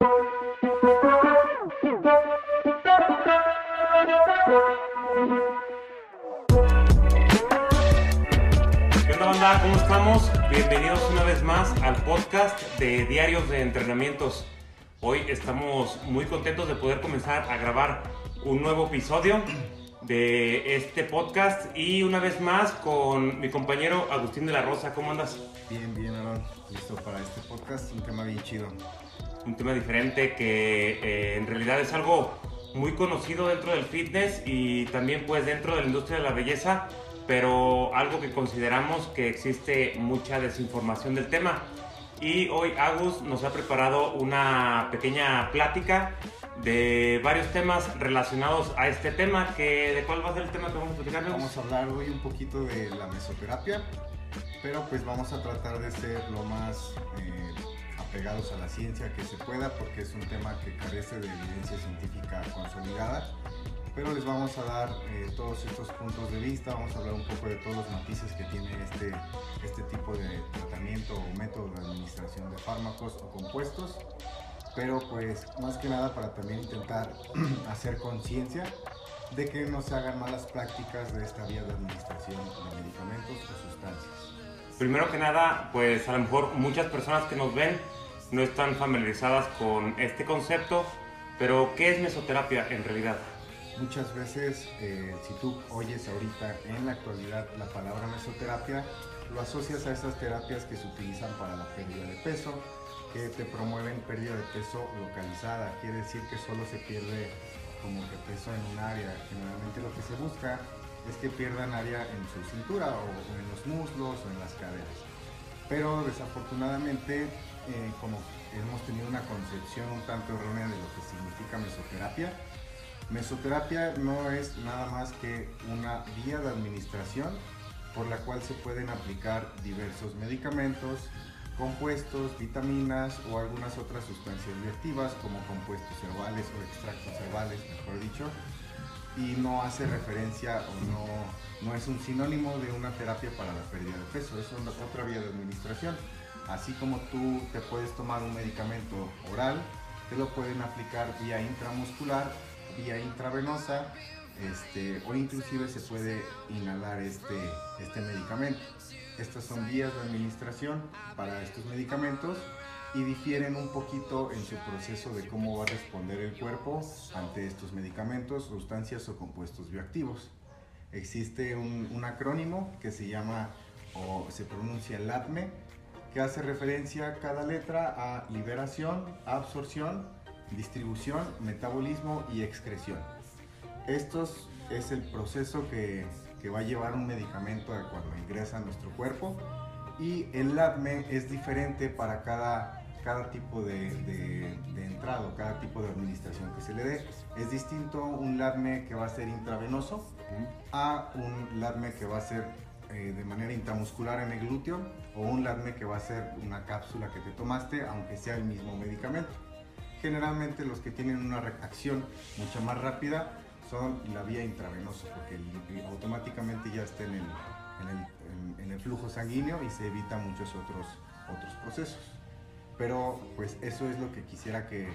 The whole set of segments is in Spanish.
¿Qué onda banda? ¿Cómo estamos? Bienvenidos una vez más al podcast de Diarios de Entrenamientos. Hoy estamos muy contentos de poder comenzar a grabar un nuevo episodio de este podcast y una vez más con mi compañero Agustín de la Rosa. ¿Cómo andas? Bien, bien, Aaron. Listo para este podcast, un tema bien chido. Un tema diferente que eh, en realidad es algo muy conocido dentro del fitness y también pues dentro de la industria de la belleza, pero algo que consideramos que existe mucha desinformación del tema. Y hoy Agus nos ha preparado una pequeña plática de varios temas relacionados a este tema. Que, ¿De cuál va a ser el tema que vamos a platicar? Vamos a hablar hoy un poquito de la mesoterapia, pero pues vamos a tratar de ser lo más eh, apegados a la ciencia que se pueda, porque es un tema que carece de evidencia científica consolidada. Pero les vamos a dar eh, todos estos puntos de vista, vamos a hablar un poco de todos los matices que tiene este, este tipo de tratamiento o método de administración de fármacos o compuestos. Pero pues más que nada para también intentar hacer conciencia de que no se hagan malas prácticas de esta vía de administración de medicamentos o sustancias. Primero que nada, pues a lo mejor muchas personas que nos ven no están familiarizadas con este concepto, pero ¿qué es mesoterapia en realidad? Muchas veces, eh, si tú oyes ahorita en la actualidad la palabra mesoterapia, lo asocias a esas terapias que se utilizan para la pérdida de peso, que te promueven pérdida de peso localizada. Quiere decir que solo se pierde como que peso en un área. Generalmente lo que se busca es que pierdan área en su cintura o, en los muslos o en las caderas. Pero desafortunadamente, eh, como hemos tenido una concepción un tanto errónea de lo que significa mesoterapia, Mesoterapia no es nada más que una vía de administración por la cual se pueden aplicar diversos medicamentos, compuestos, vitaminas o algunas otras sustancias reactivas como compuestos herbales o extractos herbales, mejor dicho, y no hace referencia o no, no es un sinónimo de una terapia para la pérdida de peso, es otra vía de administración. Así como tú te puedes tomar un medicamento oral, te lo pueden aplicar vía intramuscular, vía intravenosa, este, o inclusive se puede inhalar este, este medicamento. Estas son vías de administración para estos medicamentos y difieren un poquito en su proceso de cómo va a responder el cuerpo ante estos medicamentos, sustancias o compuestos bioactivos. Existe un, un acrónimo que se llama o se pronuncia LATME, que hace referencia a cada letra a liberación, absorción, distribución, metabolismo y excreción. Esto es el proceso que, que va a llevar un medicamento cuando ingresa a nuestro cuerpo y el LATME es diferente para cada, cada tipo de, de, de entrado, cada tipo de administración que se le dé. Es distinto un LATME que va a ser intravenoso a un LATME que va a ser eh, de manera intramuscular en el glúteo o un LATME que va a ser una cápsula que te tomaste aunque sea el mismo medicamento. Generalmente los que tienen una reacción mucho más rápida son la vía intravenosa porque el- automáticamente ya está en el, en el- en el flujo sanguíneo y se evita muchos otros, otros procesos. Pero pues eso es lo que quisiera que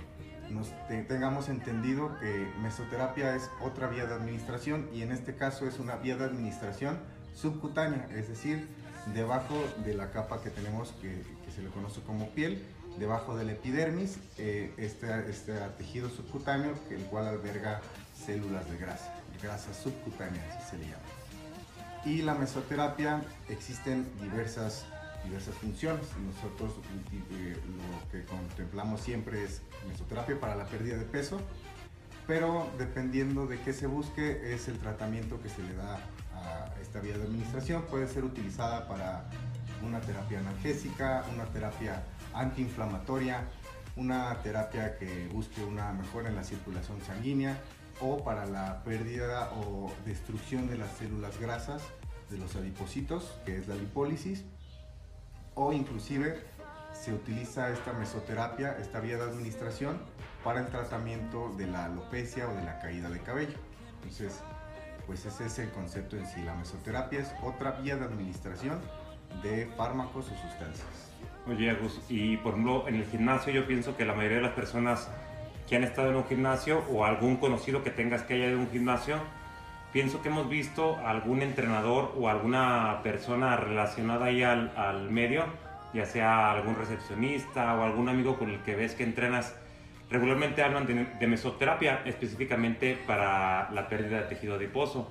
nos te- tengamos entendido que mesoterapia es otra vía de administración y en este caso es una vía de administración subcutánea, es decir, debajo de la capa que tenemos que, que se le conoce como piel, debajo del epidermis, eh, este, este tejido subcutáneo, el cual alberga células de grasa, grasas subcutáneas se le llama. Y la mesoterapia existen diversas, diversas funciones. Nosotros eh, lo que contemplamos siempre es mesoterapia para la pérdida de peso, pero dependiendo de qué se busque es el tratamiento que se le da a esta vía de administración. Puede ser utilizada para una terapia analgésica, una terapia antiinflamatoria, una terapia que busque una mejora en la circulación sanguínea o para la pérdida o destrucción de las células grasas de los adipocitos, que es la lipólisis, o inclusive se utiliza esta mesoterapia, esta vía de administración, para el tratamiento de la alopecia o de la caída de cabello. Entonces, pues ese es el concepto en sí. La mesoterapia es otra vía de administración de fármacos o sustancias. Oye, Agus, y por ejemplo, en el gimnasio yo pienso que la mayoría de las personas que han estado en un gimnasio o algún conocido que tengas que haya de un gimnasio, pienso que hemos visto algún entrenador o alguna persona relacionada ahí al, al medio, ya sea algún recepcionista o algún amigo con el que ves que entrenas. Regularmente hablan de, de mesoterapia específicamente para la pérdida de tejido adiposo.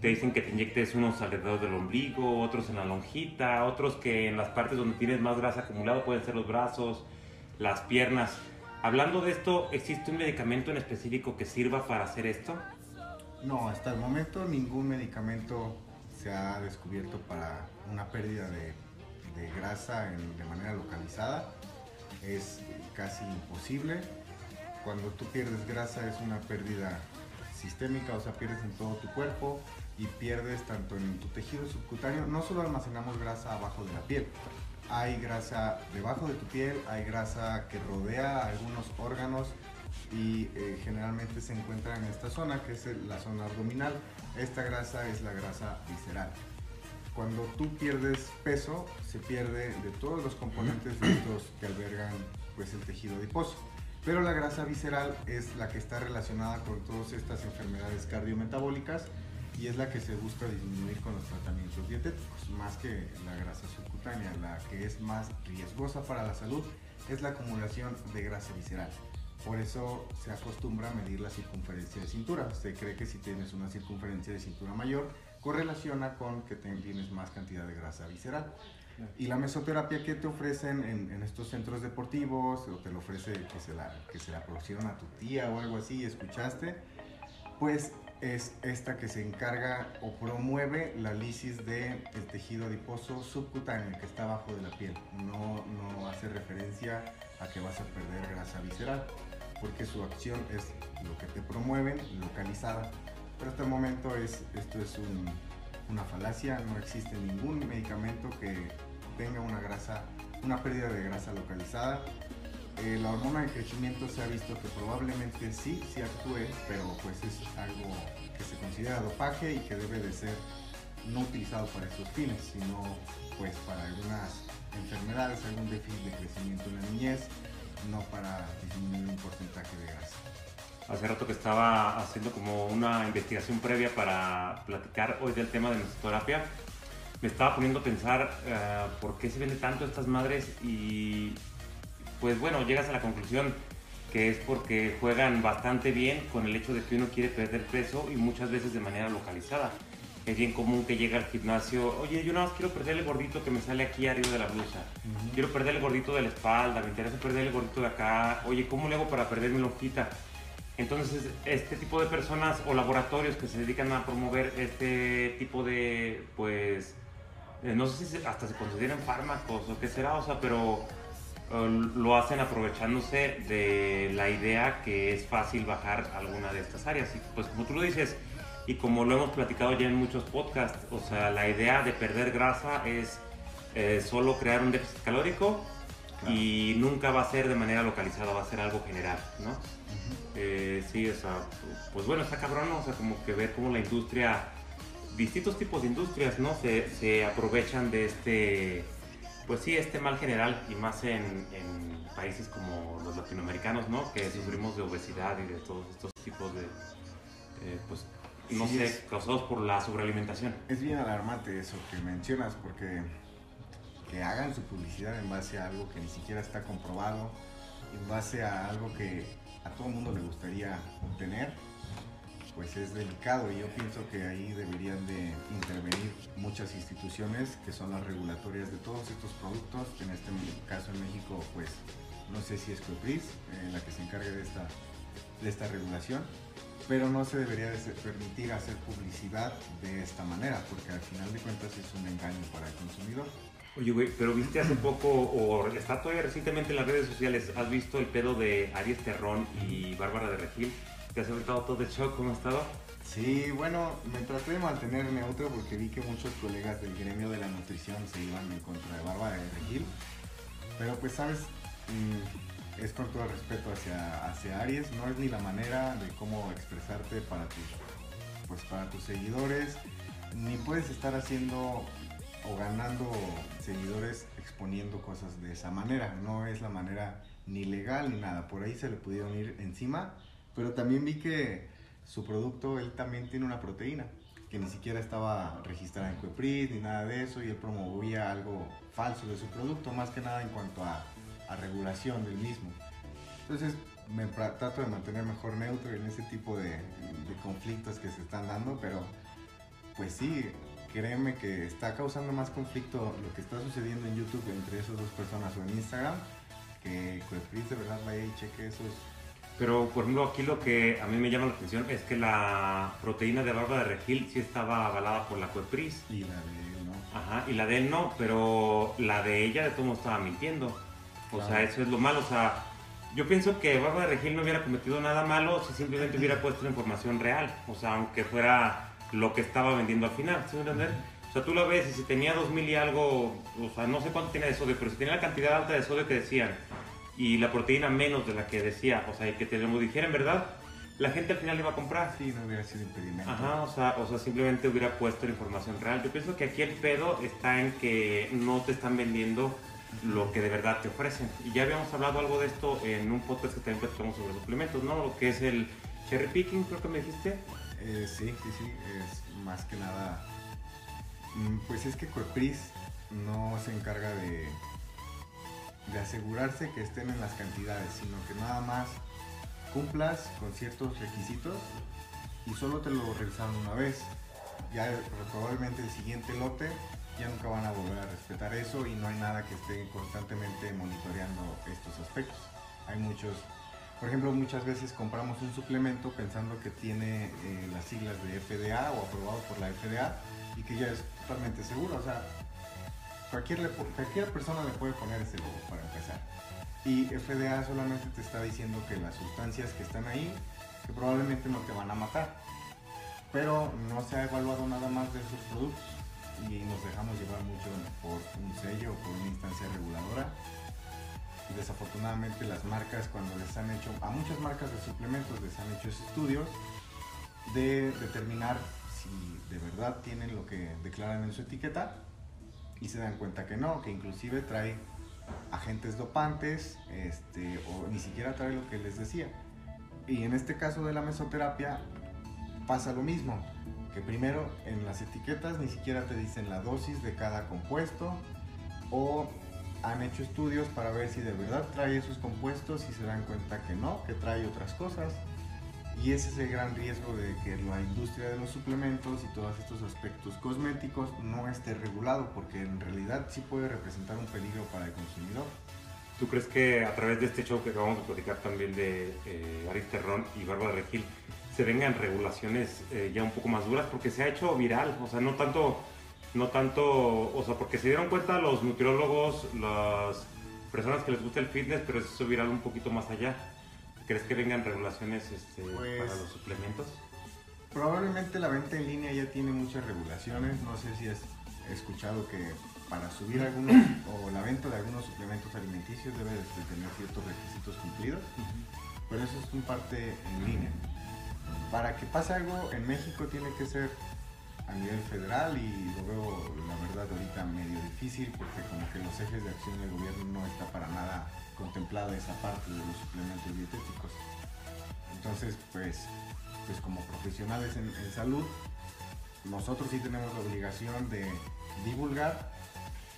Te dicen que te inyectes unos alrededor del ombligo, otros en la lonjita, otros que en las partes donde tienes más grasa acumulada pueden ser los brazos, las piernas. Hablando de esto, ¿existe un medicamento en específico que sirva para hacer esto? No, hasta el momento ningún medicamento se ha descubierto para una pérdida de, grasa en- de manera localizada. Es casi imposible. Cuando tú pierdes grasa es una pérdida sistémica, o sea, pierdes en todo tu cuerpo y pierdes tanto en tu tejido subcutáneo. No solo almacenamos grasa abajo de la piel, hay grasa debajo de tu piel, hay grasa que rodea algunos órganos y eh, generalmente se encuentra en esta zona que es la zona abdominal. Esta grasa es la grasa visceral. Cuando tú pierdes peso, se pierde de todos los componentes de estos que albergan pues, el tejido adiposo. Pero la grasa visceral es la que está relacionada con todas estas enfermedades cardiometabólicas y es la que se busca disminuir con los tratamientos dietéticos, más que la grasa subcutánea. La que es más riesgosa para la salud es la acumulación de grasa visceral. Por eso se acostumbra a medir la circunferencia de cintura. Se cree que si tienes una circunferencia de cintura mayor, correlaciona con que tienes más cantidad de grasa visceral. Y la mesoterapia que te ofrecen en, en estos centros deportivos, o te lo ofrece que se, la, que se la pusieron a tu tía o algo así, escuchaste, pues es esta que se encarga o promueve la lisis del tejido adiposo subcutáneo que está abajo de la piel. No, no hace referencia a que vas a perder grasa visceral, porque su acción es lo que te promueven localizada. Pero hasta el momento es, esto es un- una falacia, no existe ningún medicamento que tenga una grasa, una pérdida de grasa localizada. Eh, la hormona de crecimiento se ha visto que probablemente sí, sí actúe, pero pues es algo que se considera dopaje y que debe de ser no utilizado para esos fines, sino pues para algunas enfermedades, algún déficit de crecimiento en la niñez, no para disminuir un porcentaje de grasa. Hace rato que estaba haciendo como una investigación previa para platicar hoy del tema de mesoterapia, me estaba poniendo a pensar eh, por qué se vende tanto estas madres y pues bueno, llegas a la conclusión que es porque juegan bastante bien con el hecho de que uno quiere perder peso y muchas veces de manera localizada. Es bien común que llega al gimnasio, oye, yo nada más quiero perder el gordito que me sale aquí arriba de la blusa. Quiero perder el gordito de la espalda, me interesa perder el gordito de acá. Oye, ¿cómo le hago para perder mi lonjita? Entonces, este tipo de personas o laboratorios que se dedican a promover este tipo de, pues, eh, no sé si hasta se consideran fármacos o qué será, o sea, pero eh, lo hacen aprovechándose de la idea que es fácil bajar alguna de estas áreas. Y pues como tú lo dices, y como lo hemos platicado ya en muchos podcasts, o sea, la idea de perder grasa es eh, solo crear un déficit calórico Claro. y nunca va a ser de manera localizada, va a ser algo general, ¿no? Eh, sí, o sea, pues bueno, está cabrón, o sea, como que ver cómo la industria, distintos tipos de industrias, ¿no? Se, se aprovechan de este, pues sí, este mal general y más en, en países como los latinoamericanos, ¿no? Que sufrimos de obesidad y de todos estos tipos de, eh, pues, no Sí, sé, es. causados por la sobrealimentación. Es bien alarmante eso que mencionas porque que hagan su publicidad en base a algo que ni siquiera está comprobado, en base a algo que a todo el mundo le gustaría obtener, pues es delicado y yo pienso que ahí deberían de intervenir muchas instituciones que son las regulatorias de todos estos productos, que en este caso en México pues no sé si es COPRIS eh, la que se encargue de esta, de esta regulación, pero no se debería de permitir hacer publicidad de esta manera, porque al final de cuentas es un engaño para el consumidor. Oye, güey, pero viste hace poco, o está todavía recientemente en las redes sociales, ¿has visto el pedo de Aries Terrón y Bárbara de Regil? ¿Te has aventado todo de shock? ¿Cómo ha estado? Sí, bueno, me traté de mantener neutro porque vi que muchos colegas del gremio de la nutrición se iban en contra de Bárbara de Regil, pero pues sabes, Mm, es con todo respeto hacia, hacia Aries, no es ni la manera de cómo expresarte para tus, pues para tus seguidores, ni puedes estar haciendo o ganando seguidores exponiendo cosas de esa manera. No es la manera ni legal ni nada. Por ahí se le pudieron ir encima. Pero también vi que su producto, él también tiene una proteína que ni siquiera estaba registrada en Cuepris ni nada de eso y él promovía algo falso de su producto, más que nada en cuanto a, a regulación del mismo. Entonces me trato de mantener mejor neutro en ese tipo de, de conflictos que se están dando, pero pues sí, créeme que está causando más conflicto lo que está sucediendo en YouTube entre esas dos personas o en Instagram que Cuepris de verdad vaya y cheque esos pero, por ejemplo, aquí lo que a mí me llama la atención es que la proteína de barba de regil sí estaba avalada por la Cuepris. Y la de él no. Ajá, y la de él no, pero la de ella de todo modo estaba mintiendo. O Claro. sea, eso es lo malo. O sea, yo pienso que Barba de Regil no hubiera cometido nada malo si simplemente hubiera puesto la información real. O sea, aunque fuera lo que estaba vendiendo al final, ¿sí me entiendes? O sea, tú lo ves y si tenía 2000 y algo, o sea, no sé cuánto tenía de sodio, pero si tenía la cantidad alta de sodio que decían y la proteína menos de la que decía, o sea, y que te lo dijeran, ¿verdad? La gente al final iba a comprar. Sí, no hubiera sido impedimento. Ajá, o sea, o sea, simplemente hubiera puesto la información real. Yo pienso que aquí el pedo está en que no te están vendiendo lo que de verdad te ofrecen. Y ya habíamos hablado algo de esto en un podcast que también sobre suplementos, ¿no? Lo que es el cherry picking, creo que me dijiste. Eh, sí, sí, sí, es más que nada. mm, Pues es que Cuepris no se encarga de, de asegurarse que estén en las cantidades, sino que nada más cumplas con ciertos requisitos y solo te lo revisaron una vez. Ya probablemente el siguiente lote ya nunca van a volver a respetar eso y no hay nada que esté constantemente monitoreando estos aspectos. Hay muchos, por ejemplo, muchas veces compramos un suplemento pensando que tiene eh, las siglas de FDA o aprobado por la FDA y que ya es totalmente seguro. O sea, cualquier, cualquier persona le puede poner ese logo para empezar. Y FDA solamente te está diciendo que las sustancias que están ahí, que probablemente no te van a matar. Pero no se ha evaluado nada más de esos productos y nos dejamos llevar mucho por un sello o por una instancia reguladora. Y desafortunadamente las marcas cuando les han hecho, a muchas marcas de suplementos les han hecho estudios de determinar si de verdad tienen lo que declaran en su etiqueta y se dan cuenta que no, que inclusive trae agentes dopantes este, o ni siquiera trae lo que les decía. Y en este caso de la mesoterapia pasa lo mismo, que primero en las etiquetas ni siquiera te dicen la dosis de cada compuesto o han hecho estudios para ver si de verdad trae esos compuestos y se dan cuenta que no, que trae otras cosas. Y ese es el gran riesgo de que la industria de los suplementos y todos estos aspectos cosméticos no esté regulado, porque en realidad sí puede representar un peligro para el consumidor. ¿Tú crees que a través de este show que acabamos de platicar también de eh, Aris Terrón y Bárbara Regil se vengan regulaciones eh, ya un poco más duras? Porque se ha hecho viral, o sea, no tanto, no tanto, o sea, porque se dieron cuenta los nutriólogos, las personas que les gusta el fitness, pero se hizo viral un poquito más allá. ¿Crees que vengan regulaciones este, Pues- para los suplementos? Probablemente la venta en línea ya tiene muchas regulaciones. No sé si has escuchado que para subir algunos o la venta de algunos suplementos alimenticios debe de tener ciertos requisitos cumplidos, pero eso es un parte en línea. Para que pase algo en México tiene que ser a nivel federal y lo veo la verdad ahorita medio difícil porque como que los ejes de acción del gobierno no está para nada contemplada esa parte de los suplementos dietéticos. Entonces, pues, pues como profesionales en, en salud, nosotros sí tenemos la obligación de divulgar,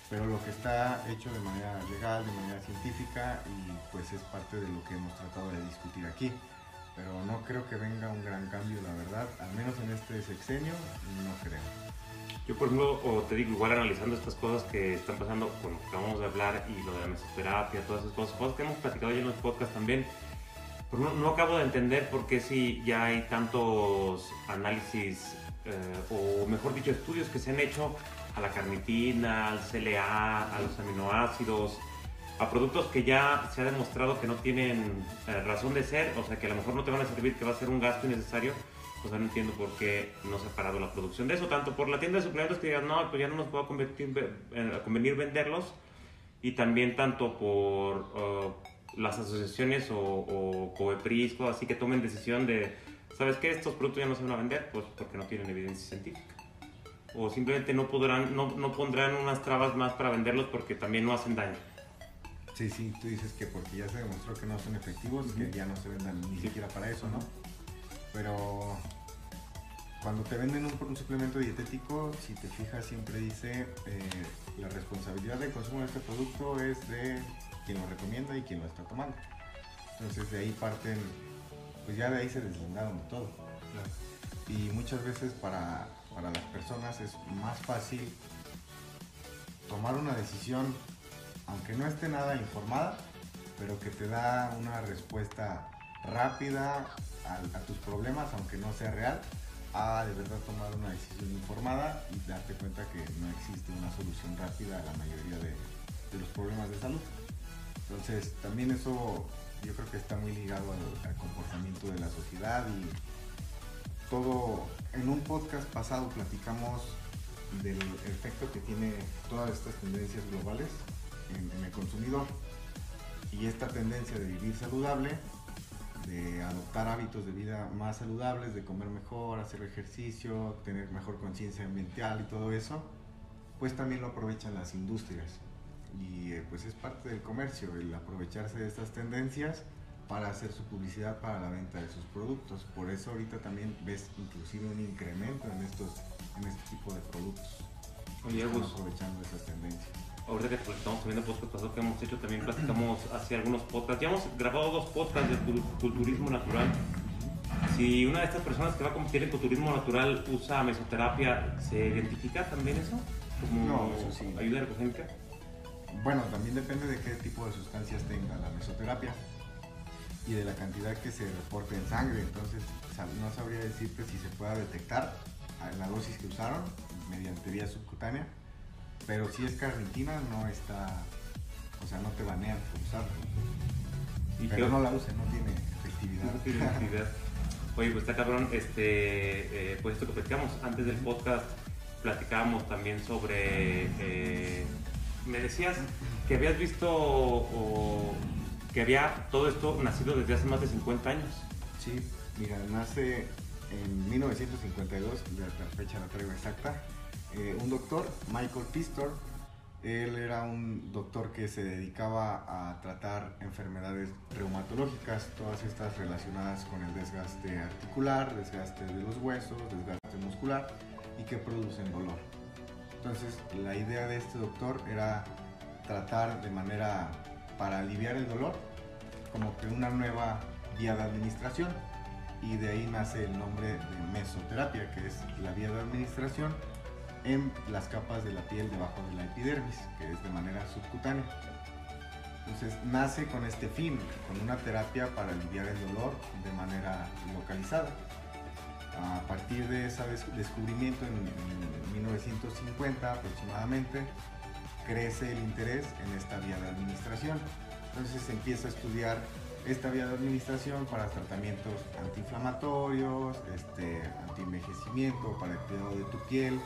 pero lo que está hecho de manera legal, de manera científica, y pues es parte de lo que hemos tratado de discutir aquí. Pero no creo que venga un gran cambio, la verdad, al menos en este sexenio, no creo. Yo, por ejemplo, o te digo, igual analizando estas cosas que están pasando con lo que acabamos de hablar y lo de la mesoterapia, todas esas cosas, cosas que hemos platicado ya en los podcasts también, no, no acabo de entender por qué si ya hay tantos análisis, eh, o mejor dicho, estudios que se han hecho a la carnitina, al CLA, a los aminoácidos, a productos que ya se ha demostrado que no tienen eh, razón de ser, o sea, que a lo mejor no te van a servir, que va a ser un gasto innecesario, o sea, no entiendo por qué no se ha parado la producción de eso, tanto por la tienda de suplementos que digan, no, pues ya no nos convertir- eh, convenir venderlos, y también tanto por eh, las asociaciones o, o Coepris, así que tomen decisión de, ¿sabes qué? Estos productos ya no se van a vender, pues porque no tienen evidencia científica. o simplemente no, podrán, no, no pondrán unas trabas más para venderlos porque también no hacen daño. Sí, sí, tú dices que porque ya se demostró que no son efectivos, que ya no se vendan ni siquiera para eso, ¿no? Pero cuando te venden un, suplemento dietético, si te fijas, siempre dice eh, la responsabilidad del consumo de este producto es de quien lo recomienda y quien lo está tomando. Entonces de ahí parten, pues ya de ahí se deslindaron de todo. Y muchas veces para, para las personas es más fácil tomar una decisión, aunque no esté nada informada, pero que te da una respuesta rápida a, tus problemas, aunque no sea real, a de verdad tomar una decisión informada y darte cuenta que no existe una solución rápida a la mayoría de, los problemas de salud. Entonces, también eso yo creo que está muy ligado al, comportamiento de la sociedad y todo, en un podcast pasado platicamos del efecto que tiene todas estas tendencias globales en, en el consumidor y esta tendencia de vivir saludable de adoptar hábitos de vida más saludables, de comer mejor, hacer ejercicio, tener mejor conciencia ambiental y todo eso, pues también lo aprovechan las industrias. Y eh, pues es parte del comercio, el aprovecharse de estas tendencias para hacer su publicidad para la venta de sus productos. Por eso ahorita también ves inclusive un incremento en, estos, en este tipo de productos. Oye, aprovechando esas tendencias ahorita que estamos subiendo podcast pasado que hemos hecho, también platicamos hace algunos podcasts. Ya hemos grabado dos podcasts de culturismo natural. Si una de estas personas que va a competir en culturismo natural usa mesoterapia, ¿se identifica también eso? Como no, eso sí. ayuda ergogénica. Bueno, también depende de qué tipo de sustancias tenga la mesoterapia y de la cantidad que se reporte en sangre. Entonces, no sabría decirte si se pueda detectar la dosis que usaron mediante vía subcutánea pero si es carnitina, no está. O sea, no te banean por usarla. ¿Y Pero no la usen, no tiene efectividad. No tiene efectividad. Oye, pues está cabrón, este, eh, pues esto que platicamos antes del podcast, platicábamos también sobre, eh, me decías que habías visto o, que había todo esto nacido desde hace más de 50 años. Sí, mira, nace en 1952, la fecha la traigo exacta, eh, un doctor, Michael Pistor. Él era un doctor que se dedicaba a tratar enfermedades reumatológicas, todas estas relacionadas con el desgaste articular, desgaste de los huesos, desgaste muscular y que producen dolor. Entonces, la idea de este doctor era tratar de manera para aliviar el dolor, como que una nueva vía de administración. Y de ahí nace el nombre de mesoterapia, que es la vía de administración en las capas de la piel debajo de la epidermis, que es de manera subcutánea. Entonces nace con este fin, con una terapia para aliviar el dolor de manera localizada. A partir de ese descubrimiento en, 1950 aproximadamente, crece el interés en esta vía de administración. Entonces se empieza a estudiar esta vía de administración para tratamientos antiinflamatorios, este, antienvejecimiento, para el cuidado de tu piel,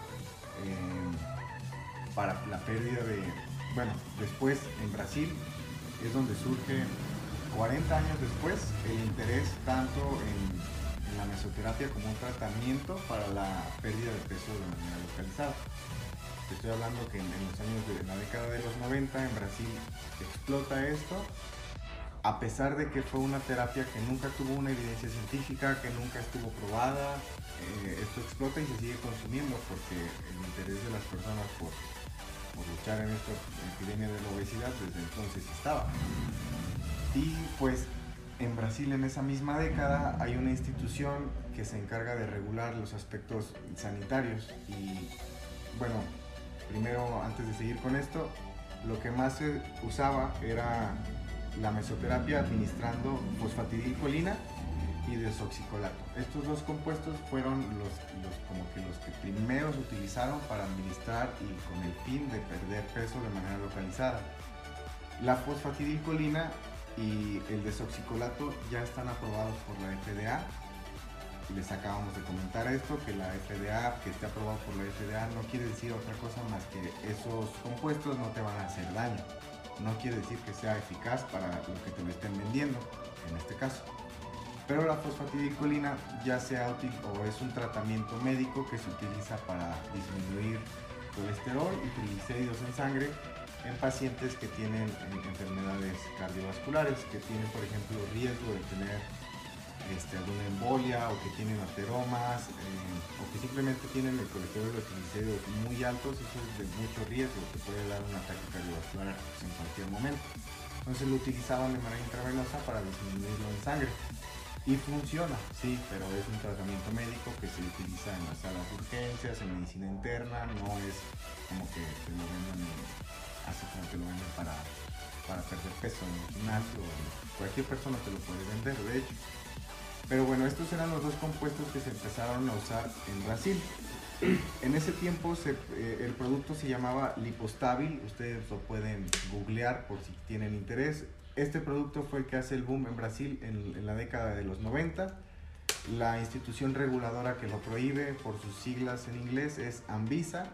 para la pérdida de, bueno, después en Brasil es donde surge 40 años después el interés tanto en, la mesoterapia como un tratamiento para la pérdida de peso de manera localizada. estoy hablando que en, los años de la década de los 90 en Brasil explota esto a pesar de que fue una terapia que nunca tuvo una evidencia científica, que nunca estuvo probada, eh, esto explota y se sigue consumiendo porque el interés de las personas por, luchar en esta epidemia de la obesidad desde entonces estaba. Y pues en Brasil en esa misma década hay una institución que se encarga de regular los aspectos sanitarios y bueno, primero antes de seguir con esto, lo que más se usaba era la mesoterapia administrando fosfatidilcolina y desoxicolato. Estos dos compuestos fueron los, como que los que primero se utilizaron para administrar y con el fin de perder peso de manera localizada. La fosfatidilcolina y el desoxicolato ya están aprobados por la FDA. Les acabamos de comentar esto, que la FDA, que esté aprobado por la FDA, no quiere decir otra cosa más que esos compuestos no te van a hacer daño no quiere decir que sea eficaz para lo que te lo estén vendiendo, en este caso. Pero la fosfatidilcolina ya sea útil o es un tratamiento médico que se utiliza para disminuir colesterol y triglicéridos en sangre en pacientes que tienen enfermedades cardiovasculares, que tienen por ejemplo riesgo de tener este, alguna embolia o que tienen ateromas eh, o que simplemente tienen el colesterol y los triglicéridos muy altos, eso es de mucho riesgo, que puede dar un ataque cardiovascular en cualquier momento. Entonces lo utilizaban de manera intravenosa para disminuirlo en sangre. Y funciona, sí, pero es un tratamiento médico que se utiliza en las salas de urgencias, en medicina interna, no es como que te lo venden así como te lo venden para, para perder peso en el gimnasio. Cualquier persona te lo puede vender, de hecho. Pero bueno, estos eran los dos compuestos que se empezaron a usar en Brasil. En ese tiempo eh, el producto se llamaba Lipostabil, ustedes lo pueden googlear por si tienen interés. Este producto fue el que hace el boom en Brasil en, en la década de los 90. La institución reguladora que lo prohíbe por sus siglas en inglés es Anvisa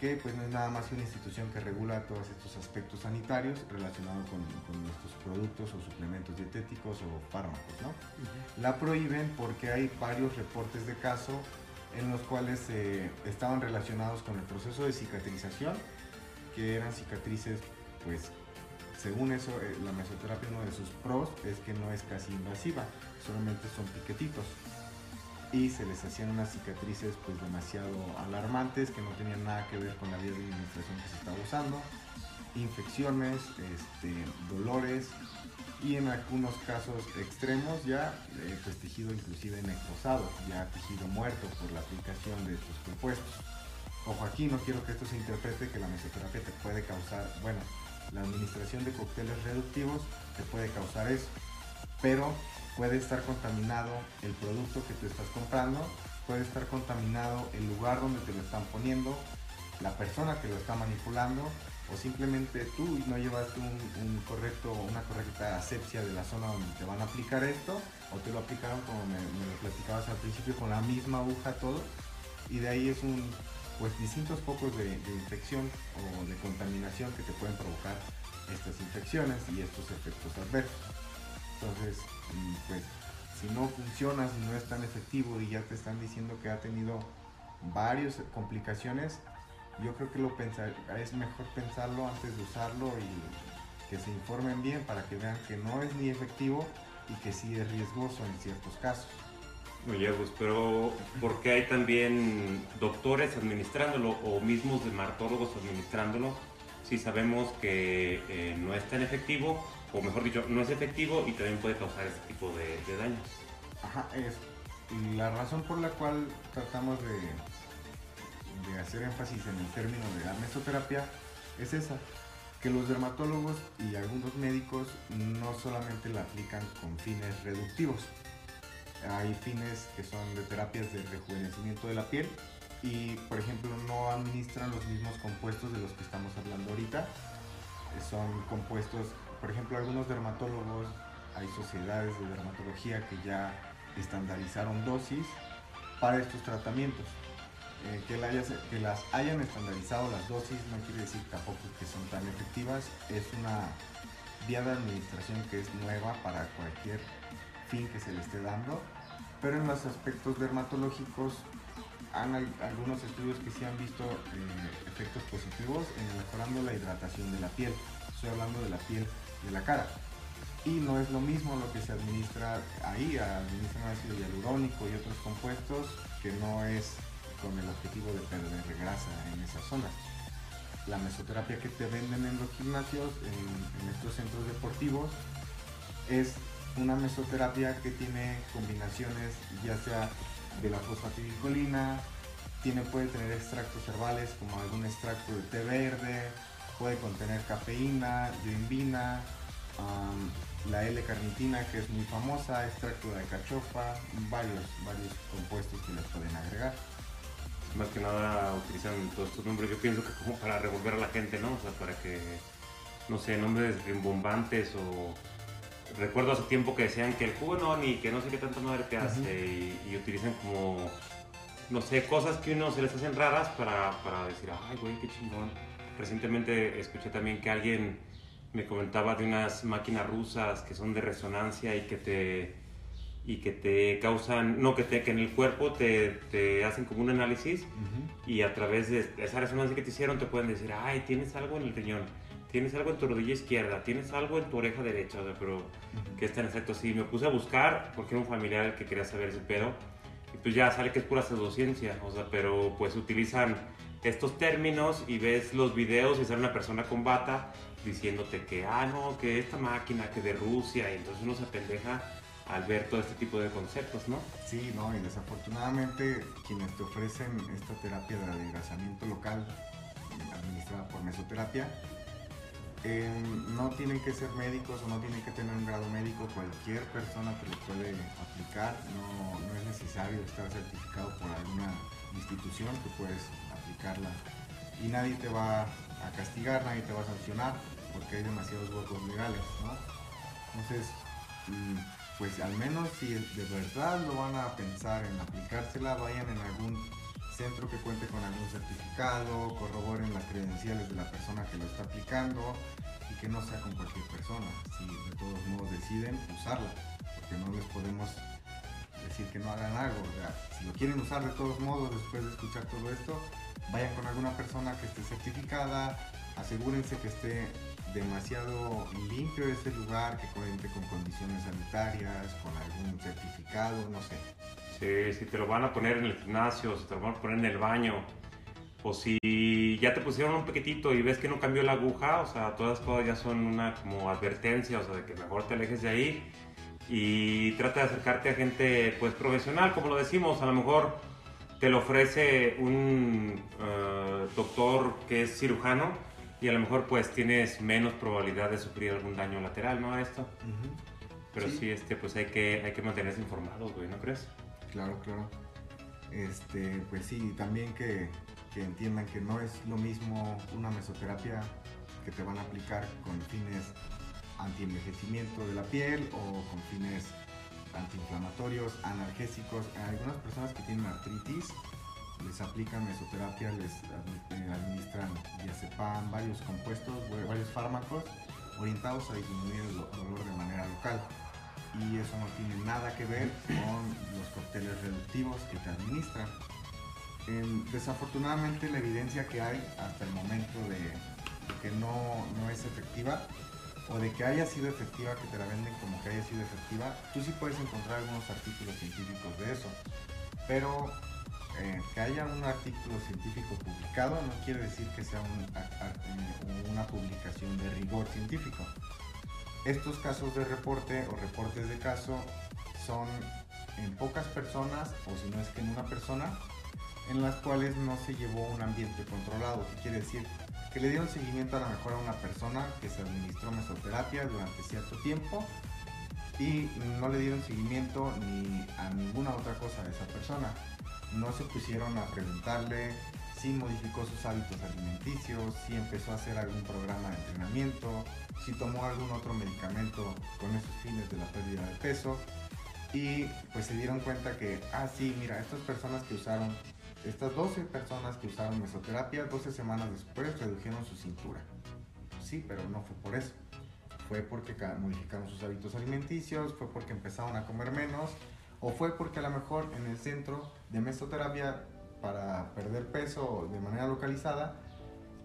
que pues no es nada más que una institución que regula todos estos aspectos sanitarios relacionados con, con nuestros productos o suplementos dietéticos o fármacos, ¿no? La prohíben porque hay varios reportes de caso en los cuales eh, estaban relacionados con el proceso de cicatrización, que eran cicatrices, pues, según eso, eh, la mesoterapia uno de sus pros es que no es casi invasiva, solamente son piquetitos y se les hacían unas cicatrices pues demasiado alarmantes que no tenían nada que ver con la vía de administración que se estaba usando, infecciones, este, dolores y en algunos casos extremos ya eh, pues tejido inclusive necrosado, ya tejido muerto por la aplicación de estos compuestos. Ojo aquí, no quiero que esto se interprete que la mesoterapia te puede causar, bueno, la administración de cócteles reductivos te puede causar eso, pero puede estar contaminado el producto que tú estás comprando, puede estar contaminado el lugar donde te lo están poniendo, la persona que lo está manipulando o simplemente tú no llevaste un, correcto, una correcta asepsia de la zona donde te van a aplicar esto o te lo aplicaron como me, lo platicabas al principio con la misma aguja todo y de ahí es un pues distintos focos de, de infección o de contaminación que te pueden provocar estas infecciones y estos efectos adversos. Entonces, pues si no funciona, si no es tan efectivo y ya te están diciendo que ha tenido varias complicaciones, yo creo que lo pensar, es mejor pensarlo antes de usarlo y que se informen bien para que vean que no es ni efectivo y que sí es riesgoso en ciertos casos. Oye, pues, pero ¿por qué hay también doctores administrándolo o mismos dermatólogos administrándolo si sabemos que eh, no es tan efectivo o mejor dicho, no es efectivo y también puede causar ese tipo de, daños. Ajá, es la razón por la cual tratamos de, de hacer énfasis en el término de la mesoterapia es esa, que los dermatólogos y algunos médicos no solamente la aplican con fines reductivos, hay fines que son de terapias de rejuvenecimiento de la piel y por ejemplo no administran los mismos compuestos de los que estamos hablando ahorita, son compuestos por ejemplo, algunos dermatólogos, hay sociedades de dermatología que ya estandarizaron dosis para estos tratamientos. Eh, que, las hayan estandarizado las dosis no quiere decir tampoco que son tan efectivas, es una vía de administración que es nueva para cualquier fin que se le esté dando, pero en los aspectos dermatológicos han algunos estudios que sí han visto eh, efectos positivos en mejorando la hidratación de la piel. Estoy hablando de la piel de la cara. Y no es lo mismo lo que se administra ahí, administran ácido hialurónico y otros compuestos que no es con el objetivo de perder grasa en esas zonas. La mesoterapia que te venden en los gimnasios, en, estos centros deportivos, es una mesoterapia que tiene combinaciones ya sea de la fosfatidilcolina, tiene, puede tener extractos herbales como algún extracto de té verde, puede contener cafeína, yoimbina, la L-carnitina que es muy famosa, extracto de cachofa, varios, varios compuestos que les pueden agregar. Más que nada utilizan todos estos nombres, yo pienso que como para revolver a la gente, ¿no? O sea, para que, no sé, nombres rimbombantes o... Recuerdo hace tiempo que decían que el jugo no, ni que no sé qué tanta madre te hace y, y, utilizan como, no sé, cosas que uno se les hacen raras para, para decir, ay, güey, qué chingón Recientemente escuché también que alguien me comentaba de unas máquinas rusas que son de resonancia y que te y que te causan, no, que, te, que en el cuerpo te, te hacen como un análisis y a través de esa resonancia que te hicieron te pueden decir, ay, tienes algo en el riñón, tienes algo en tu rodilla izquierda, tienes algo en tu oreja derecha, o sea, pero que está en efecto así. Me puse a buscar porque era un familiar el que quería saber ese pedo y pues ya sale que es pura pseudociencia, o sea, pero pues utilizan estos términos y ves los videos y sale una persona con bata diciéndote que, ah, no, que esta máquina, que de Rusia, y entonces uno se pendeja al ver todo este tipo de conceptos, ¿no? Sí, no, y desafortunadamente quienes te ofrecen esta terapia de adelgazamiento local administrada por mesoterapia, eh, no tienen que ser médicos o no tienen que tener un grado médico, cualquier persona que lo puede aplicar, no, no es necesario estar certificado por alguna institución, tú puedes y nadie te va a castigar, nadie te va a sancionar porque hay demasiados huecos legales. Entonces, mm, pues al menos si de verdad lo van a pensar en aplicársela, vayan en algún centro que cuente con algún certificado, corroboren las credenciales de la persona que lo está aplicando y que no sea con cualquier persona, si de todos modos deciden usarla, porque no les podemos decir que no hagan algo, o sea, si lo quieren usar de todos modos después de escuchar todo esto, vayan con alguna persona que esté certificada, asegúrense que esté demasiado limpio ese lugar, que cuente con condiciones sanitarias, con algún certificado, no sé. Sí, si te lo van a poner en el gimnasio, si te lo van a poner en el baño, o si ya te pusieron un pequetito y ves que no cambió la aguja, o sea, todas cosas ya son una como advertencia, o sea, de que mejor te alejes de ahí y trata de acercarte a gente pues profesional, como lo decimos, a lo mejor te lo ofrece un uh, doctor que es cirujano y a lo mejor pues tienes menos probabilidad de sufrir algún daño lateral, ¿no? Esto. Pero sí. este, pues hay que, hay que mantenerse informados, güey, ¿no crees? Claro, claro. Este, pues sí, también que, que entiendan que no es lo mismo una mesoterapia que te van a aplicar con fines anti-envejecimiento de la piel o con fines antiinflamatorios, analgésicos. A algunas personas que tienen artritis les aplican mesoterapia, les administran diazepam, varios compuestos, varios fármacos orientados a disminuir el dolor de manera local. Y eso no tiene nada que ver con los cócteles reductivos que te administran. desafortunadamente la evidencia que hay hasta el momento de, que no, no es efectiva o de que haya sido efectiva, que te la venden como que haya sido efectiva, tú sí puedes encontrar algunos artículos científicos de eso. Pero eh, que haya un artículo científico publicado no quiere decir que sea una publicación de rigor científico. Estos casos de reporte o reportes de caso son en pocas personas, o si no es que en una persona, en las cuales no se llevó un ambiente controlado. ¿Qué quiere decir? Que le dieron seguimiento a lo mejor a una persona que se administró mesoterapia durante cierto tiempo y no le dieron seguimiento ni a ninguna otra cosa de esa persona no se pusieron a preguntarle si modificó sus hábitos alimenticios, si empezó a hacer algún programa de entrenamiento, si tomó algún otro medicamento con esos fines de la pérdida de peso. Y pues se dieron cuenta que, ah, sí, mira, estas personas que usaron, estas 12 personas que usaron mesoterapia, 12 semanas después redujeron su cintura. Sí, pero no fue por eso. Fue porque modificaron sus hábitos alimenticios, fue porque empezaron a comer menos, o fue porque a lo mejor en el centro de mesoterapia para perder peso de manera localizada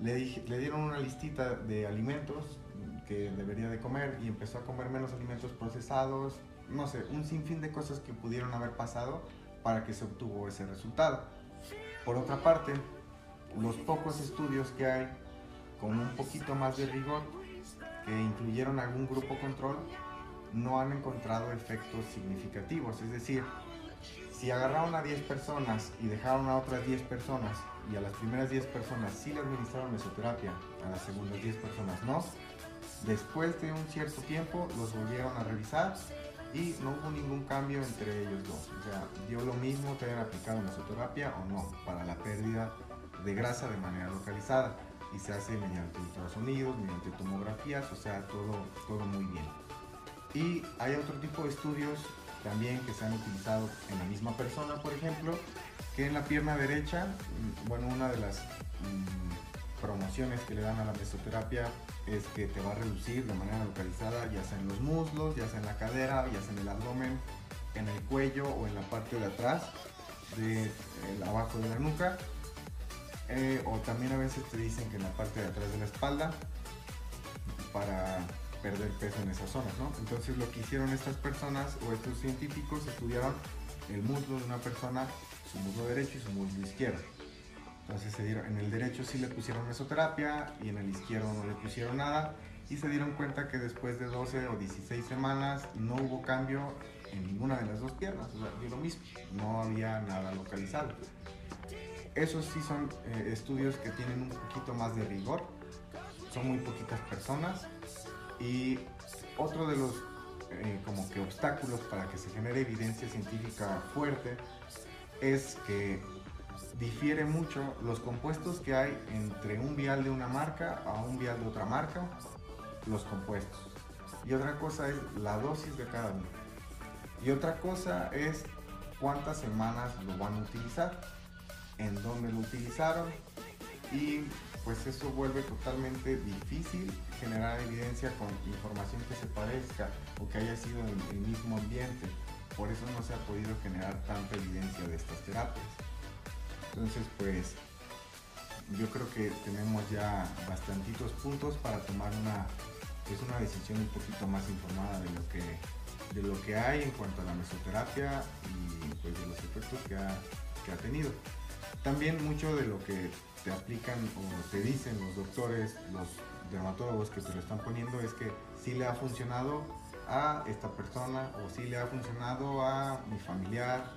le, le dieron una listita de alimentos que debería de comer y empezó a comer menos alimentos procesados, no sé, un sinfín de cosas que pudieron haber pasado para que se obtuvo ese resultado. Por otra parte, los pocos estudios que hay con un poquito más de rigor, que incluyeron algún grupo control, no han encontrado efectos significativos. Es decir, si agarraron a 10 personas y dejaron a otras 10 personas y a las primeras 10 personas sí le administraron mesoterapia, a las segundas 10 personas no, después de un cierto tiempo los volvieron a revisar y no hubo ningún cambio entre ellos dos. O sea, dio lo mismo que hayan aplicado mesoterapia o no para la pérdida de grasa de manera localizada y se hace mediante ultrasonidos, mediante tomografías, o sea, todo, todo muy bien. Y hay otro tipo de estudios también que se han utilizado en la misma persona, por ejemplo, que en la pierna derecha, mm, bueno, una de las mm, promociones que le dan a la mesoterapia es que te va a reducir de manera localizada, ya sea en los muslos, ya sea en la cadera, ya sea en el abdomen, en el cuello o en la parte de atrás, de abajo de la nuca. Eh, o también a veces te dicen que en la parte de atrás de la espalda para perder peso en esas zonas, ¿no? Entonces lo que hicieron estas personas o estos científicos estudiaron el muslo de una persona, su muslo derecho y su muslo izquierdo. Entonces se dieron, en el derecho sí le pusieron mesoterapia y en el izquierdo no le pusieron nada. Y se dieron cuenta que después de 12 o 16 semanas no hubo cambio en ninguna de las dos piernas, o sea, dio lo mismo, no había nada localizado. Esos sí son eh, estudios que tienen un poquito más de rigor, son muy poquitas personas. Y otro de los eh, como que obstáculos para que se genere evidencia científica fuerte es que difiere mucho los compuestos que hay entre un vial de una marca a un vial de otra marca, los compuestos. Y otra cosa es la dosis de cada uno. Y otra cosa es cuántas semanas lo van a utilizar, en dónde lo utilizaron y pues eso vuelve totalmente difícil generar evidencia con información que se parezca o que haya sido en el mismo ambiente. Por eso no se ha podido generar tanta evidencia de estas terapias. Entonces, pues yo creo que tenemos ya bastantitos puntos para tomar una, pues, una decisión un poquito más informada de lo que de lo que hay en cuanto a la mesoterapia y pues de los efectos que ha, que ha tenido. También mucho de lo que te aplican o te dicen los doctores, los dermatólogos que te lo están poniendo es que sí le ha funcionado a esta persona o sí le ha funcionado a mi familiar.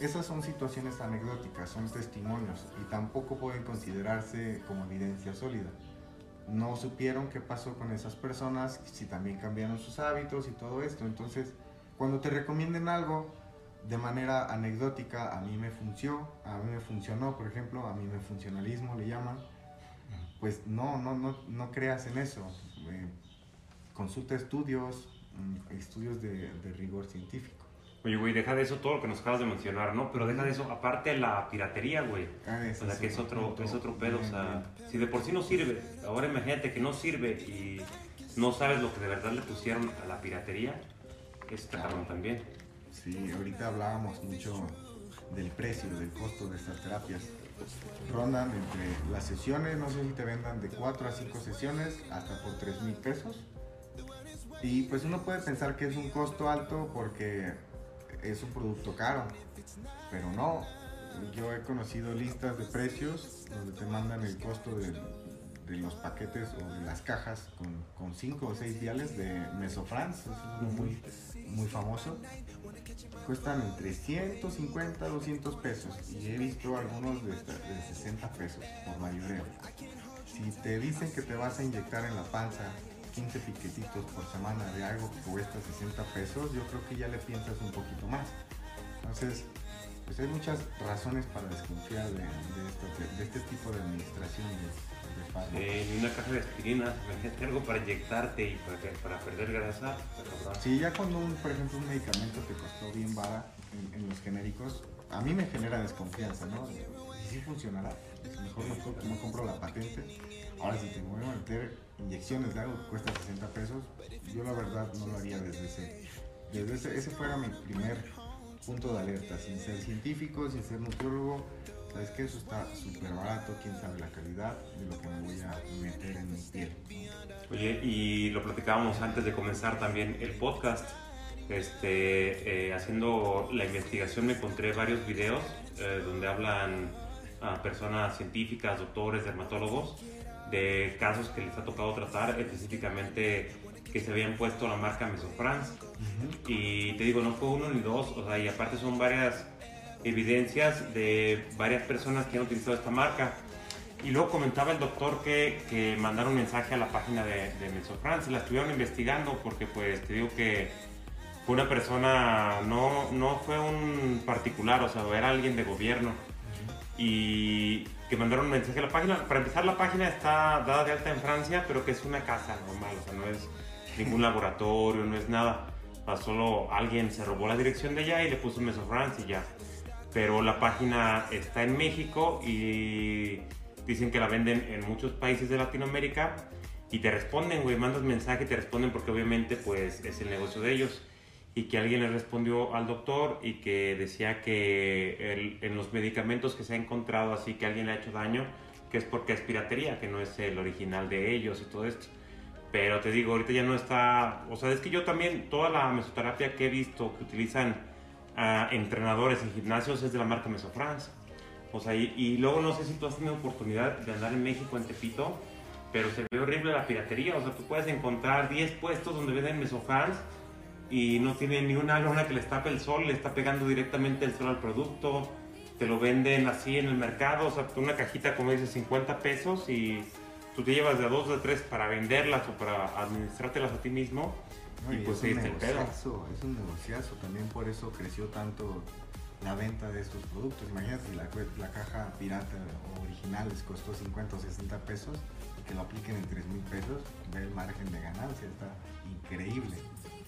Esas son situaciones anecdóticas, son testimonios y tampoco pueden considerarse como evidencia sólida no supieron qué pasó con esas personas, si también cambiaron sus hábitos y todo esto. Entonces, cuando te recomienden algo de manera anecdótica, a mí me funcionó, a mí me funcionó, por ejemplo, a mí me funcionalismo le llaman, pues no, no, no, no creas en eso. Eh, consulta estudios, mm, estudios de rigor científico. Oye, güey, deja de eso todo lo que nos acabas de mencionar, ¿no? Pero deja de eso, aparte la piratería, güey. Ah, o sea, que es otro, es otro pedo. O sea, si de por sí no sirve, ahora imagínate que no sirve y no sabes lo que de verdad le pusieron a la piratería, está cabrón también. Sí, ahorita hablábamos mucho del precio, del costo de estas terapias. Rondan entre las sesiones, no sé si te vendan de 4 a 5 sesiones, hasta por 3 mil pesos. Y pues uno puede pensar que es un costo alto porque es un producto caro, pero no. Yo he conocido listas de precios donde te mandan el costo de, los paquetes o de las cajas con 5 o 6 viales de Mesofrance, es uno muy, muy famoso. Cuestan entre 150 a 200 pesos y he visto algunos de, de 60 pesos por mayoreo. Si te dicen que te vas a inyectar en la panza 15 piquetitos por semana de algo que cuesta 60 pesos, yo creo que ya le piensas un poquito más. Entonces, pues hay muchas razones para desconfiar de, este tipo de administración de, de En una caja de aspirina, imagínate algo para inyectarte y para, perder grasa. Sí, ya cuando, un, por ejemplo, un medicamento te costó bien vara en, los genéricos, a mí me genera desconfianza, ¿no? ¿Y si funcionará? Mejor no, no compro la patente. Ahora, si te voy a meter inyecciones de algo que cuesta 60 pesos, yo la verdad no lo haría desde ese. Desde ese, ese fuera mi primer punto de alerta, sin ser científico, sin ser nutriólogo, sabes que eso está súper barato, quién sabe la calidad de lo que me voy a meter en mi piel. Oye, y lo platicábamos antes de comenzar también el podcast. Este, eh, haciendo la investigación me encontré varios videos eh, donde hablan a personas científicas, doctores, dermatólogos, de casos que les ha tocado tratar, específicamente que se habían puesto la marca Mesofrance. Y te digo, no fue uno ni dos, o sea, y aparte son varias evidencias de varias personas que han utilizado esta marca. Y luego comentaba el doctor que, que mandaron un mensaje a la página de, de Mesofrance, la estuvieron investigando porque pues te digo que fue una persona, no, no fue un particular, o sea, era alguien de gobierno. Y que mandaron un mensaje a la página. Para empezar, la página está dada de alta en Francia, pero que es una casa normal, o sea, no es ningún laboratorio, no es nada. solo alguien se robó la dirección de allá y le puso Meso France y ya. Pero la página está en México y dicen que la venden en muchos países de Latinoamérica y te responden, güey, mandas mensaje y te responden porque obviamente pues es el negocio de ellos. Y que alguien le respondió al doctor y que decía que en los medicamentos que se ha encontrado así que alguien le ha hecho daño, que es porque es piratería, que no es el original de ellos y todo esto. Pero te digo, ahorita ya no está, o sea, es que yo también, toda la mesoterapia que he visto que utilizan uh, entrenadores en gimnasios es de la marca Mesofrance. O sea, y, y, luego no sé si tú has tenido oportunidad de andar en México, en Tepito, pero se ve horrible la piratería. O sea, tú puedes encontrar 10 puestos donde venden Mesofrance y no tiene ni una lona que les tape el sol, le está pegando directamente el sol al producto, te lo venden así en el mercado, o sea, una cajita como dice 50 pesos y tú te llevas de a dos de tres para venderlas o para administrártelas a ti mismo. y, pues es un negociazo, es un negociazo, también por eso creció tanto la venta de estos productos. Imagínate si la, la caja pirata original les costó 50 o 60 pesos y que lo apliquen en 3 mil pesos, ve el margen de ganancia, está increíble.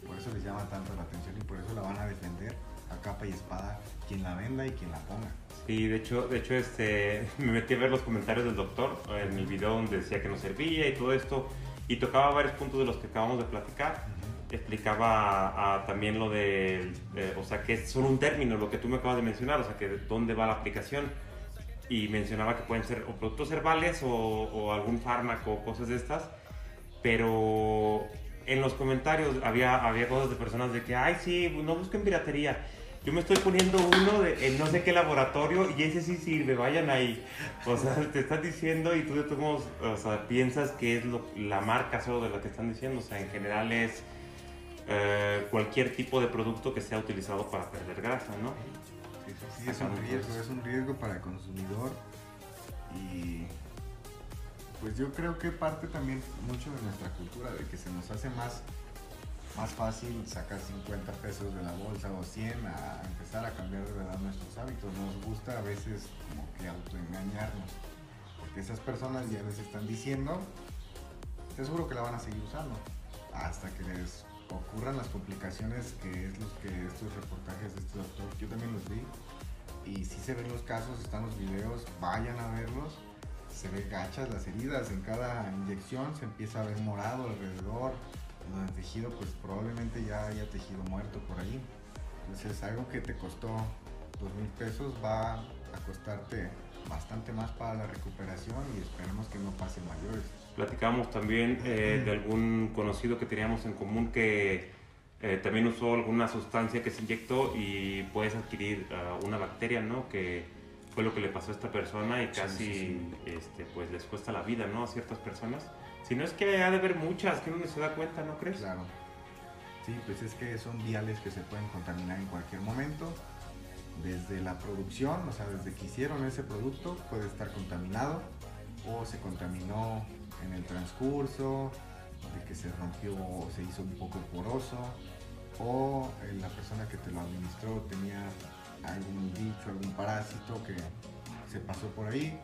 Por eso les llama tanto la atención y por eso la van a defender a capa y espada quien la venda y quien la ponga. Sí, de hecho, de hecho este, me metí a ver los comentarios del doctor en el video donde decía que no servía y todo esto y tocaba varios puntos de los que acabamos de platicar. Explicaba también lo de, o sea, que es solo un término, lo que tú me acabas de mencionar, o sea, que de dónde va la aplicación. Y mencionaba que pueden ser o productos herbales o, o algún fármaco o cosas de estas, pero en los comentarios había, había cosas de personas de que, ay, sí, no busquen piratería. Yo me estoy poniendo uno de, en no sé qué laboratorio y ese sí sirve, vayan ahí. O sea, te estás diciendo y tú de todos o sea, piensas que es lo, la marca solo de lo que están diciendo. O sea, en general es eh, cualquier tipo de producto que sea utilizado para perder grasa, ¿no? Sí, sí, sí, es un riesgo, es un riesgo para el consumidor y pues yo creo que parte también mucho de nuestra cultura, de que se nos hace más, más fácil sacar 50 pesos de la bolsa o 100 a empezar a cambiar de verdad nuestros hábitos. Nos gusta a veces como que autoengañarnos, porque esas personas ya les están diciendo, te aseguro que la van a seguir usando, hasta que les ocurran las complicaciones que es los que estos reportajes de este doctor, yo también los vi, y si se ven los casos, están los videos, vayan a verlos se ve gachas las heridas, en cada inyección se empieza a ver morado alrededor, en el tejido pues probablemente ya haya tejido muerto por ahí. Entonces algo que te costó dos mil pesos va a costarte bastante más para la recuperación y esperemos que no pase mayores. Platicamos también eh, de algún conocido que teníamos en común que eh, también usó alguna sustancia que se inyectó y puedes adquirir ah, una bacteria, ¿no? Que fue lo que le pasó a esta persona y casi Este, pues les cuesta la vida, ¿no? A ciertas personas. Si no es que ha de haber muchas que uno no se da cuenta, ¿no crees? Claro. Sí, pues es que son viales que se pueden contaminar en cualquier momento. Desde la producción, o sea, desde que hicieron ese producto, puede estar contaminado o se contaminó en el transcurso, de que se rompió o se hizo un poco poroso, o eh, la persona que te lo administró tenía algún bicho, algún parásito que se pasó por ahí.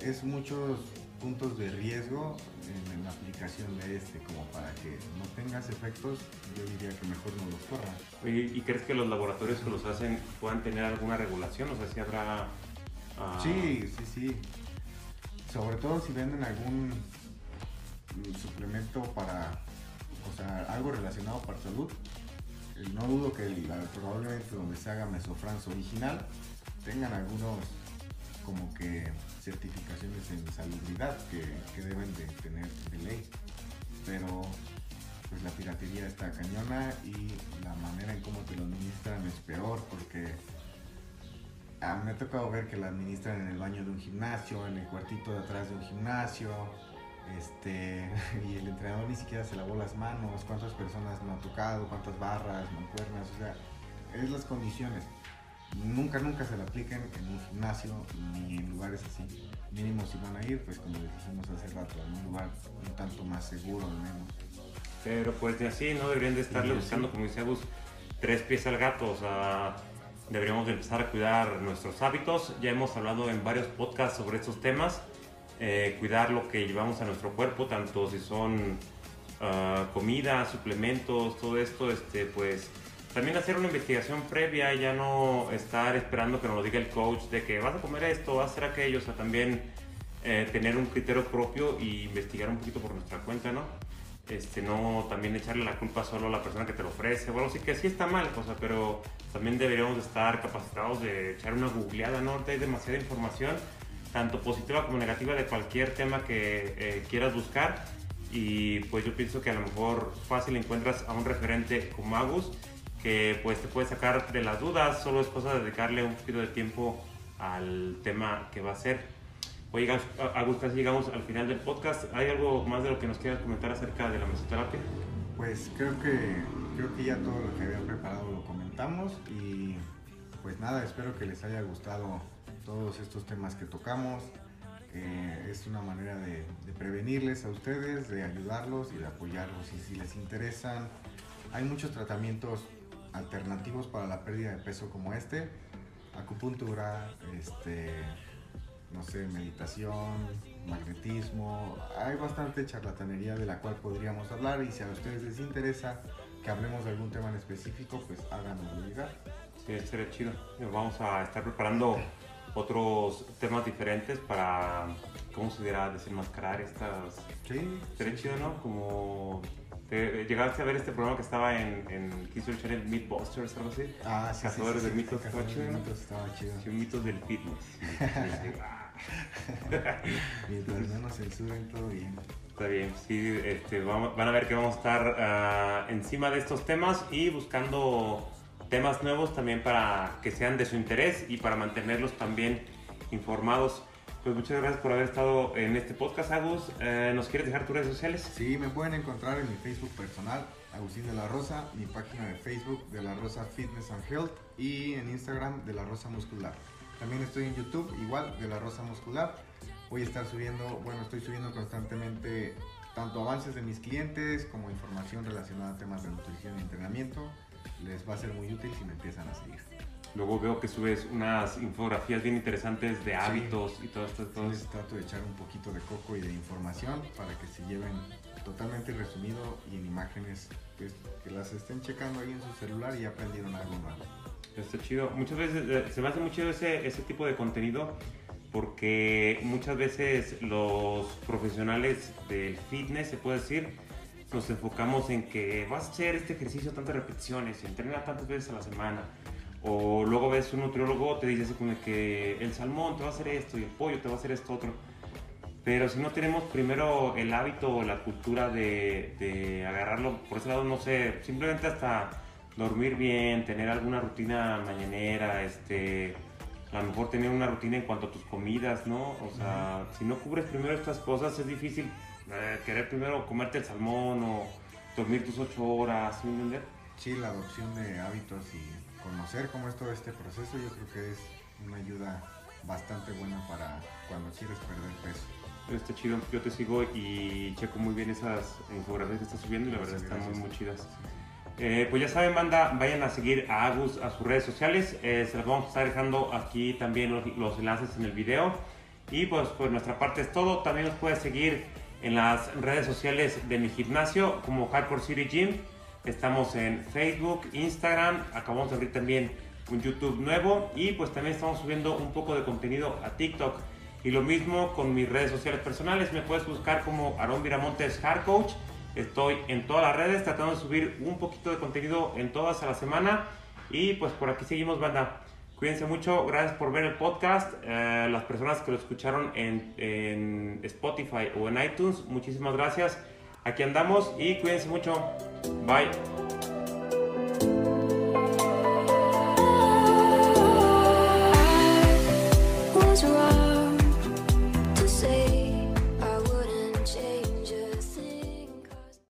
Es muchos puntos de riesgo en, la aplicación de este, como para que no tengas efectos, yo diría que mejor no los corras. ¿Y crees que los laboratorios que los hacen puedan tener alguna regulación? O sea, si habrá... Ah, sí, sí, sí. Sobre todo si venden algún suplemento para, o sea, algo relacionado para salud, no dudo que probablemente donde se haga Mesofrance original tengan algunos como que certificaciones en salubridad que, deben de tener de ley. Pero pues la piratería está cañona y la manera en cómo te lo administran es peor porque ah, me ha tocado ver que la administran en el baño de un gimnasio, en el cuartito de atrás de un gimnasio, este, y el entrenador ni siquiera se lavó las manos, cuántas personas no ha tocado, cuántas barras, mancuernas, o sea, es las condiciones. Nunca, nunca se la apliquen en un gimnasio ni en lugares así. Mínimo si van a ir, pues como les dijimos hace rato, en un lugar un tanto más seguro al menos. Pero pues de así, ¿no? Deberían de estarle buscando, como dice Gus, tres pies al gato, o sea, deberíamos empezar a cuidar nuestros hábitos. Ya hemos hablado en varios podcasts sobre estos temas eh, cuidar lo que llevamos a nuestro cuerpo, tanto si son uh, comida, suplementos, todo esto, este, pues también hacer una investigación previa, ya no estar esperando que nos lo diga el coach de que vas a comer esto, vas a hacer aquello, o sea, también eh, tener un criterio propio y investigar un poquito por nuestra cuenta, ¿no? este, no también echarle la culpa solo a la persona que te lo ofrece. Bueno, sí que sí está mal, cosa, pero también deberíamos estar capacitados de echar una googleada, ¿no? Hay demasiada información, tanto positiva como negativa, de cualquier tema que eh, quieras buscar. Y pues yo pienso que a lo mejor fácil encuentras a un referente como Agus que pues te puede sacar de las dudas, solo es cosa de dedicarle un poquito de tiempo al tema que va a ser. Oye, Agus, casi llegamos al final del podcast. ¿Hay algo más de lo que nos quieras comentar acerca de la mesoterapia? Pues creo que, creo que ya todo lo que había preparado lo comentamos y pues nada, espero que les haya gustado todos estos temas que tocamos. es una manera de, de, prevenirles a ustedes, de ayudarlos y de apoyarlos. Y si les interesan, hay muchos tratamientos alternativos para la pérdida de peso como este. Acupuntura, este, no sé, meditación, magnetismo. Hay bastante charlatanería de la cual podríamos hablar y si a ustedes les interesa que hablemos de algún tema en específico, pues háganoslo llegar. Sí, sería chido. Vamos a estar preparando otros temas diferentes para, ¿cómo se dirá? Desenmascarar estas... Sí. Sería chido, ¿no? Como ¿Llegaste a ver este programa que estaba en, en History Channel, Mythbusters, algo así? Ah, sí, Cazadores sí, de mitos, estaba chido. estaba chido. Sí, mitos del fitness. Mientras no nos censuren, todo bien. Está bien, sí, este, van a ver que vamos a estar uh, encima de estos temas y buscando temas nuevos también para que sean de su interés y para mantenerlos también informados. Pues muchas gracias por haber estado en este podcast, Agus. Eh, ¿Nos quieres dejar tus redes sociales? Sí, me pueden encontrar en mi Facebook personal, Agustín de la Rosa, mi página de Facebook de la Rosa Fitness and Health y en Instagram de la Rosa Muscular. También estoy en YouTube, igual de la Rosa Muscular. Voy a estar subiendo, bueno, estoy subiendo constantemente tanto avances de mis clientes como información relacionada a temas de nutrición y entrenamiento. Les va a ser muy útil si me empiezan a seguir. Luego veo que subes unas infografías bien interesantes de hábitos y todo esto. Todo. Sí, trato de echar un poquito de coco y de información para que se lleven totalmente resumido y en imágenes pues, que las estén checando ahí en su celular y aprendieron algo nuevo. Está chido. Muchas veces eh, se me hace muy chido ese, ese tipo de contenido porque muchas veces los profesionales del fitness, se puede decir, nos enfocamos en que vas a hacer este ejercicio tantas repeticiones, entrena tantas veces a la semana o luego ves un nutriólogo, te dice así como que el salmón te va a hacer esto y el pollo te va a hacer esto otro. Pero si no tenemos primero el hábito o la cultura de, de, agarrarlo, por ese lado, no sé, simplemente hasta dormir bien, tener alguna rutina mañanera, este, a lo mejor tener una rutina en cuanto a tus comidas, ¿no? O sea, si no cubres primero estas cosas, es difícil eh, querer primero comerte el salmón o dormir tus ocho horas, ¿me entiendes? Sí, la adopción de hábitos y conocer cómo es todo este proceso, yo creo que es una ayuda bastante buena para cuando quieres perder peso. Está chido, yo te sigo y checo muy bien esas infografías que estás subiendo y la verdad están muy, muy chidas. Eh, pues ya saben, banda, vayan a seguir a Agus a sus redes sociales. Eh, se las vamos a estar dejando aquí también los, los, enlaces en el video. Y pues por nuestra parte es todo. También nos puedes seguir en las redes sociales de mi gimnasio como Hardcore City Gym. Estamos en Facebook, Instagram, acabamos de abrir también un YouTube nuevo y pues también estamos subiendo un poco de contenido a TikTok. Y lo mismo con mis redes sociales personales, me puedes buscar como Aaron Viramontes Hard Coach. Estoy en todas las redes tratando de subir un poquito de contenido en todas a la semana. Y pues por aquí seguimos, banda. Cuídense mucho, gracias por ver el podcast. Eh, las personas que lo escucharon en, en Spotify o en iTunes, muchísimas gracias. Aquí andamos y cuídense mucho. Bye.